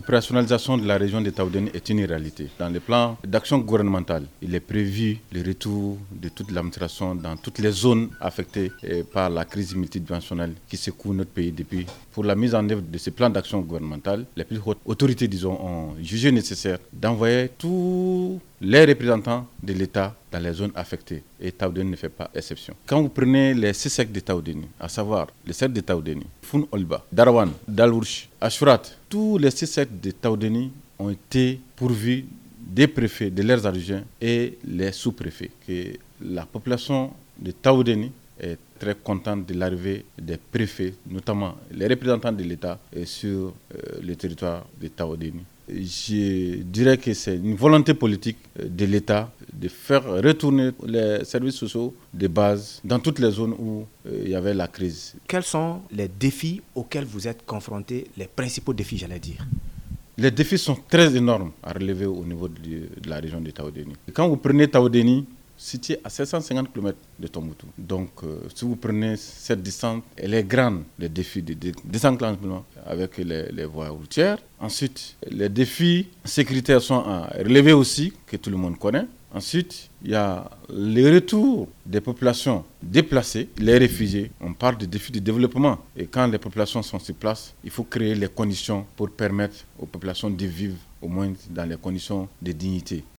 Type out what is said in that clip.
L'opérationnalisation de la région de Taoudeni est une réalité. Dans le plan d'action gouvernementale, il est prévu le retour de toute l'administration dans toutes les zones affectées eh, par la crise multidimensionnelle qui secoue notre pays depuis. Pour la mise en œuvre de ce plan d'action gouvernemental, les plus hautes autorités, disons, ont jugé nécessaire d'envoyer tous les représentants de l'État dans les zones affectées. Et Taoudeni ne fait pas exception. Quand vous prenez les six sectes de Taoudeni, à savoir les sectes de Taoudeni, Foun Olba, Darwan, Dalwurch, Ashfurat, tous les six sectes de Taoudeni ont été pourvus des préfets, de leurs adjoints et les sous-préfets. Que la population de Taoudeni très contente de l'arrivée des préfets, notamment les représentants de l'État sur euh, le territoire de Taoudeni je dirais que c'est une volonté politique euh, de l'État de faire retourner les services sociaux de base dans toutes les zones où euh, il y avait la crise. Quels sont les défis auxquels vous êtes confrontés, les principaux défis, j'allais dire? Les défis sont très énormes à relever au niveau de, la région de Taoudeni. Quand vous prenez Taoudeni, situé à 750 km de Tombouctou. Donc, euh, si vous prenez cette distance, elle est grande, les défis de désenclavement avec les, les, voies routières. Ensuite, les défis sécuritaires sont à relever aussi, que tout le monde connaît. Ensuite, il y a le retour des populations déplacées, les réfugiés. On parle de défis de développement. Et quand les populations sont sur place, il faut créer les conditions pour permettre aux populations de vivre au moins dans les conditions de dignité.